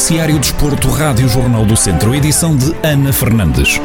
Noticiário Desporto, Rádio Jornal do Centro, edição de Ana Fernandes.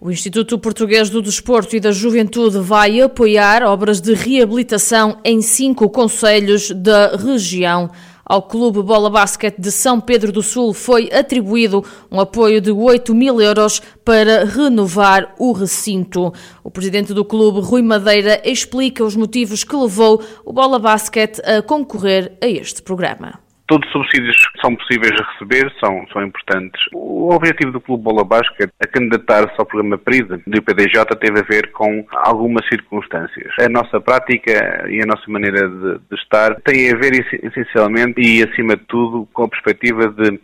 O Instituto Português do Desporto e da Juventude vai apoiar obras de reabilitação em cinco conselhos da região. Ao Clube Bola Basquete de São Pedro do Sul foi atribuído um apoio de 8 mil euros para renovar o recinto. O presidente do clube, Rui Madeira, explica os motivos que levou o Bola Basquete a concorrer a este programa. Todos os subsídios que são possíveis de receber são, são importantes. O objetivo do Clube Bola Basket, a candidatar-se ao programa PRISA do IPDJ, teve a ver com algumas circunstâncias. A nossa prática e a nossa maneira de, de estar tem a ver essencialmente e, acima de tudo, com a perspectiva de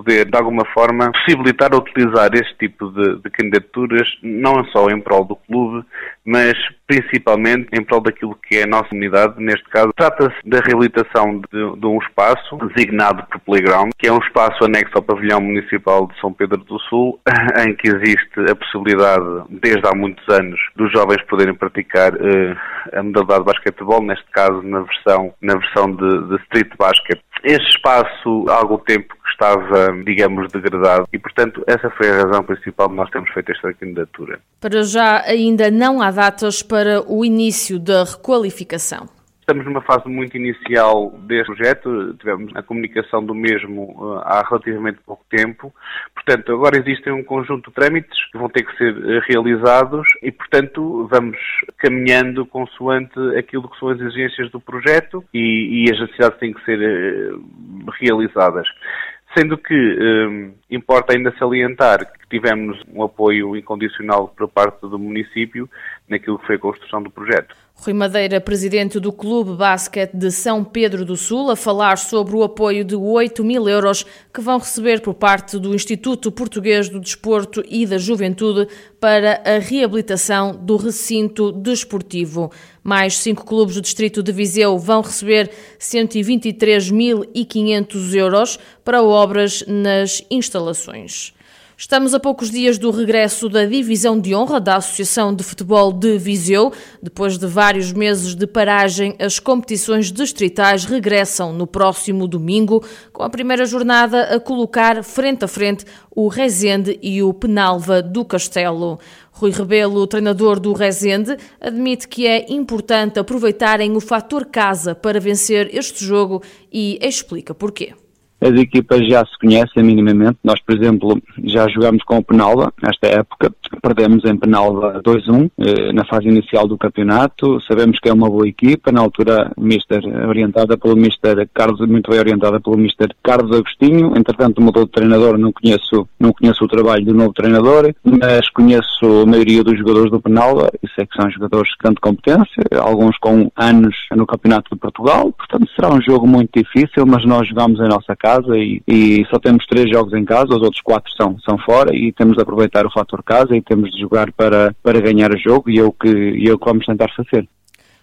poder, de alguma forma, possibilitar utilizar este tipo de, de, candidaturas, não só em prol do clube, mas principalmente em prol daquilo que é a nossa unidade. Neste caso, trata-se da reabilitação de, de, um espaço designado por Playground, que é um espaço anexo ao pavilhão municipal de São Pedro do Sul, em que existe a possibilidade, desde há muitos anos, dos jovens poderem praticar uh, a modalidade de basquetebol, neste caso na versão, na versão de, de street basket. Este espaço, há algum tempo estava, digamos, degradado e, portanto, essa foi a razão principal de nós termos feito esta candidatura. Para já, ainda não há datas para o início da requalificação. Estamos numa fase muito inicial deste projeto, tivemos a comunicação do mesmo uh, há relativamente pouco tempo, portanto, agora existem um conjunto de trâmites que vão ter que ser uh, realizados e, portanto, vamos caminhando consoante aquilo que são as exigências do projeto e, e as necessidades têm que ser uh, realizadas. Sendo que um, importa ainda salientar que tivemos um apoio incondicional por parte do município naquilo que foi a construção do projeto. Rui Madeira, presidente do Clube Basquete de São Pedro do Sul, a falar sobre o apoio de 8 mil euros que vão receber por parte do Instituto Português do Desporto e da Juventude para a reabilitação do recinto desportivo. Mais cinco clubes do distrito de Viseu vão receber 123.500 euros para obras nas instalações. Estamos a poucos dias do regresso da Divisão de Honra da Associação de Futebol de Viseu. Depois de vários meses de paragem, as competições distritais regressam no próximo domingo, com a primeira jornada a colocar frente a frente o Rezende e o Penalva do Castelo. Rui Rebelo, treinador do Rezende, admite que é importante aproveitarem o fator casa para vencer este jogo e explica porquê as equipas já se conhecem minimamente. Nós, por exemplo, já jogamos com o Penalva nesta época, perdemos em Penalva 2-1 eh, na fase inicial do campeonato. Sabemos que é uma boa equipa, na altura Mister orientada pelo Mister Carlos, muito bem orientada pelo Mister Carlos Agostinho. Entretanto mudou de treinador, não conheço, não conheço o trabalho do novo treinador, mas conheço a maioria dos jogadores do Penalva e sei que são jogadores de grande competência, alguns com anos no Campeonato de Portugal. Portanto, será um jogo muito difícil, mas nós jogamos em nossa casa casa e, e, só temos três jogos em casa, os outros quatro são, são fora e temos de aproveitar o fator casa e temos de jogar para, para ganhar o jogo e é o que, e é o que vamos tentar fazer.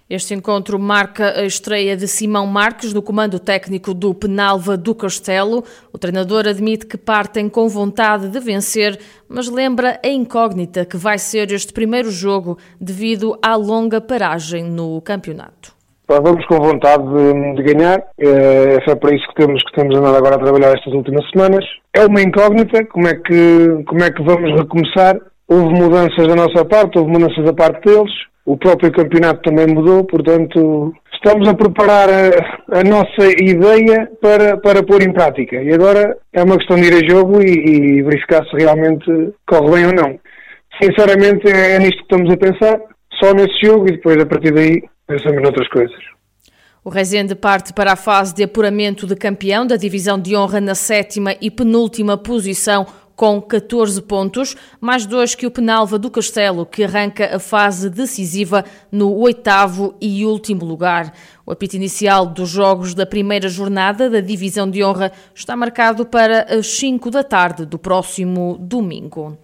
Este encontro marca a estreia de Simão Marques no comando técnico do Penalva do Castelo. O treinador admite que partem com vontade de vencer, mas lembra a incógnita que vai ser este primeiro jogo devido à longa paragem no campeonato vamos com vontade de, de ganhar. É, é para isso que temos, que temos andado agora a trabalhar estas últimas semanas. É uma incógnita, como é que, como é que vamos recomeçar? Houve mudanças da nossa parte, houve mudanças da parte deles. O próprio campeonato também mudou, portanto, estamos a preparar a, a nossa ideia para, para pôr em prática. E agora é uma questão de ir a jogo e, e verificar se realmente corre bem ou não. Sinceramente, é, é nisto que estamos a pensar, só nesse jogo e depois, a partir daí, pensamos noutras coisas. O Rezende parte para a fase de apuramento de campeão da divisão de honra na sétima e penúltima posição com 14 pontos, mais dois que o Penalva do Castelo, que arranca a fase decisiva no oitavo e último lugar. O apito inicial dos jogos da primeira jornada da divisão de honra está marcado para as 5 da tarde do próximo domingo.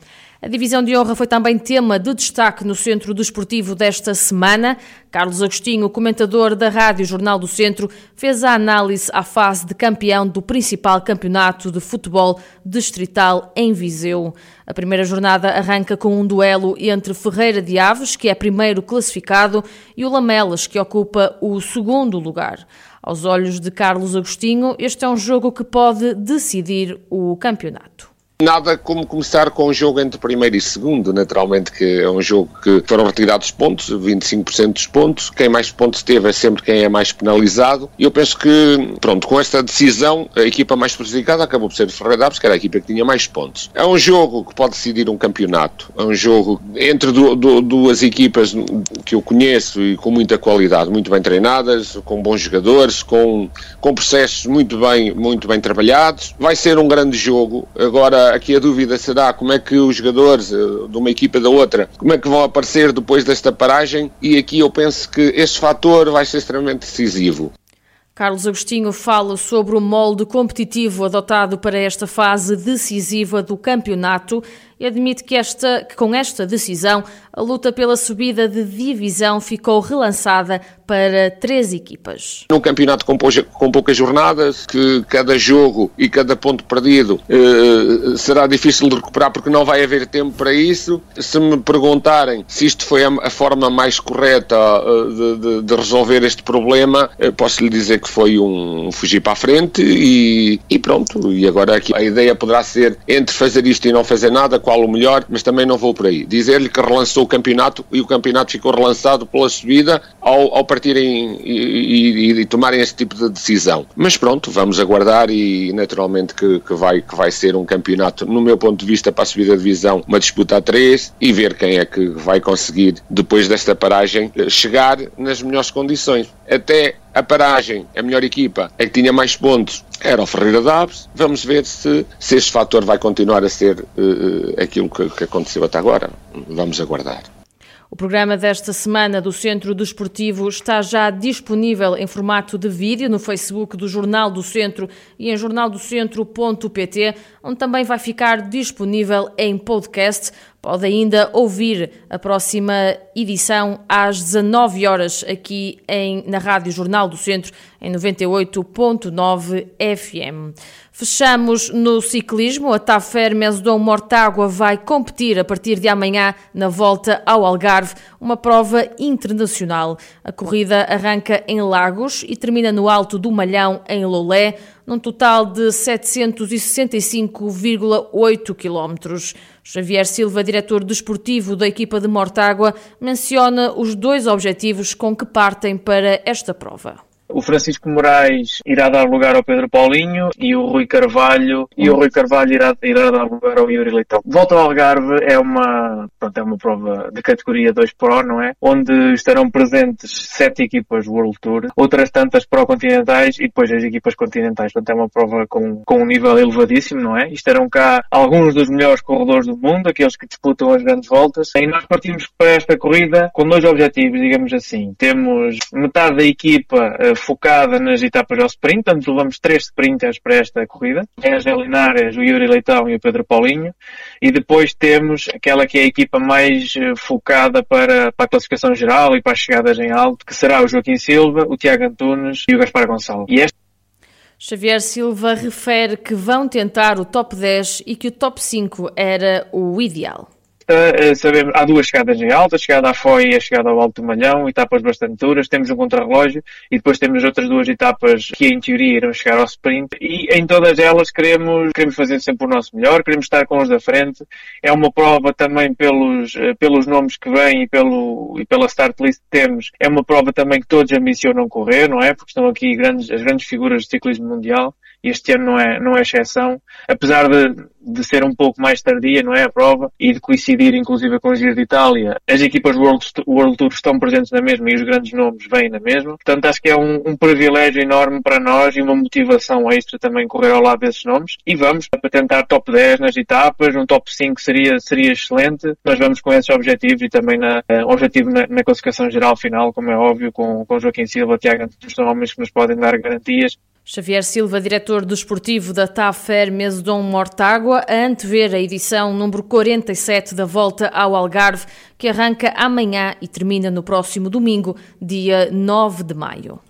A divisão de honra foi também tema de destaque no Centro Desportivo desta semana. Carlos Agostinho, comentador da Rádio Jornal do Centro, fez a análise à fase de campeão do principal campeonato de futebol distrital em Viseu. A primeira jornada arranca com um duelo entre Ferreira de Aves, que é primeiro classificado, e o Lamelas, que ocupa o segundo lugar. Aos olhos de Carlos Agostinho, este é um jogo que pode decidir o campeonato. Nada como começar com um jogo entre primeiro e segundo, naturalmente que é um jogo que foram retirados pontos, 25% dos pontos, quem mais pontos teve é sempre quem é mais penalizado, e eu penso que, pronto, com esta decisão, a equipa mais prejudicada acabou por ser o Ferreira que era a equipa que tinha mais pontos. É um jogo que pode decidir um campeonato, é um jogo entre du du duas equipas que eu conheço e com muita qualidade, muito bem treinadas, com bons jogadores, com, com processos muito bem, muito bem trabalhados, vai ser um grande jogo, agora aqui a dúvida será como é que os jogadores eh, de uma equipa da outra, como é que vão aparecer depois desta paragem e aqui eu penso que este fator vai ser extremamente decisivo. Carlos Agostinho fala sobre o molde competitivo adotado para esta fase decisiva do campeonato admite que, esta, que com esta decisão a luta pela subida de divisão ficou relançada para três equipas. Num campeonato com, com poucas jornadas, que cada jogo e cada ponto perdido eh, será difícil de recuperar porque não vai haver tempo para isso. Se me perguntarem se isto foi a, a forma mais correta uh, de, de, resolver este problema, uh, posso lhe dizer que foi um fugir para a frente e, e pronto. E agora aqui a ideia poderá ser entre fazer isto e não fazer nada, qual o melhor, mas também não vou por aí. Dizer-lhe que relançou o campeonato e o campeonato ficou relançado pela subida ao, ao partirem e, e, e, tomarem esse tipo de decisão. Mas pronto, vamos aguardar e naturalmente que, que, vai, que vai ser um campeonato, no meu ponto de vista, para a subida da divisão, uma disputa a três e ver quem é que vai conseguir, depois desta paragem, chegar nas melhores condições. Até a paragem, a melhor equipa, é que tinha mais pontos, era o Ferreira Daves. Vamos ver se, se este fator vai continuar a ser uh, aquilo que, que aconteceu até agora. Vamos aguardar. O programa desta semana do Centro Desportivo está já disponível em formato de vídeo no Facebook do Jornal do Centro e em jornaldocentro.pt, onde também vai ficar disponível em podcast. Pode ainda ouvir a próxima edição às 19 horas aqui em, na Rádio Jornal do Centro em 98.9 FM. Fechamos no ciclismo. A Tafer Mesodon Mortágua vai competir a partir de amanhã na volta ao Algarve, uma prova internacional. A corrida arranca em Lagos e termina no Alto do Malhão, em Lolé, num total de 765,8 quilómetros. Xavier Silva, diretor desportivo da equipa de Mortágua, menciona os dois objetivos com que partem para esta prova. O Francisco Moraes irá dar lugar ao Pedro Paulinho e o Rui Carvalho e o Rui Carvalho irá, irá dar lugar ao Yuri Leitão. Volta ao Algarve é uma, pronto, é uma prova de categoria 2 Pro, não é? Onde estarão presentes sete equipas World Tour, outras tantas Pro continentais e depois as equipas continentais. Portanto, é uma prova com, com um nível elevadíssimo, não é? E estarão cá alguns dos melhores corredores do mundo, aqueles que disputam as grandes voltas. E nós partimos para esta corrida com dois objetivos, digamos assim. Temos metade da equipa focada nas etapas ao sprint, portanto levamos três sprinters para esta corrida, é a Zé o Yuri Leitão e o Pedro Paulinho, e depois temos aquela que é a equipa mais eh, focada para, para a classificação geral e para as chegadas em alto, que será o Joaquim Silva, o Tiago Antunes e o Gaspar Gonçalves. E esta Xavier Silva refere que vão tentar o top 10 e que o top 5 era o ideal. Uh, sabemos, há duas chegadas em alta, a chegada à Foy e a chegada ao Alto Malhão, etapas bastante duras, temos um contrarrelógio e depois temos as outras duas etapas que em teoria irão chegar ao sprint e em todas elas queremos, queremos fazer sempre o nosso melhor, queremos estar com os da frente. É uma prova também pelos, eh, pelos nomes que vêm e, pelo, e pela start list que temos, é uma prova também que todos ambicionam correr, não é? Porque estão aqui grandes, as grandes figuras do ciclismo mundial este ano não é, não é exceção, apesar de, de ser um pouco mais tardia, não é, a prova, e de coincidir inclusive com o Giro de Itália, as equipas World, World Tour estão presentes na mesma e os grandes nomes vêm na mesma, portanto acho que é um, um privilégio enorme para nós e uma motivação extra também correr ao lado desses nomes, e vamos para tentar top 10 nas etapas, um top 5 seria, seria excelente, nós vamos com esses objetivos e também na, uh, objetivo na, na, classificação geral final, como é óbvio, com, com Joaquim Silva, Tiago são homens que nos podem dar garantias Xavier Silva, diretor desportivo da TAFER Mesodon Mortágua, a antever a edição número 47 da Volta ao Algarve, que arranca amanhã e termina no próximo domingo, dia 9 de maio.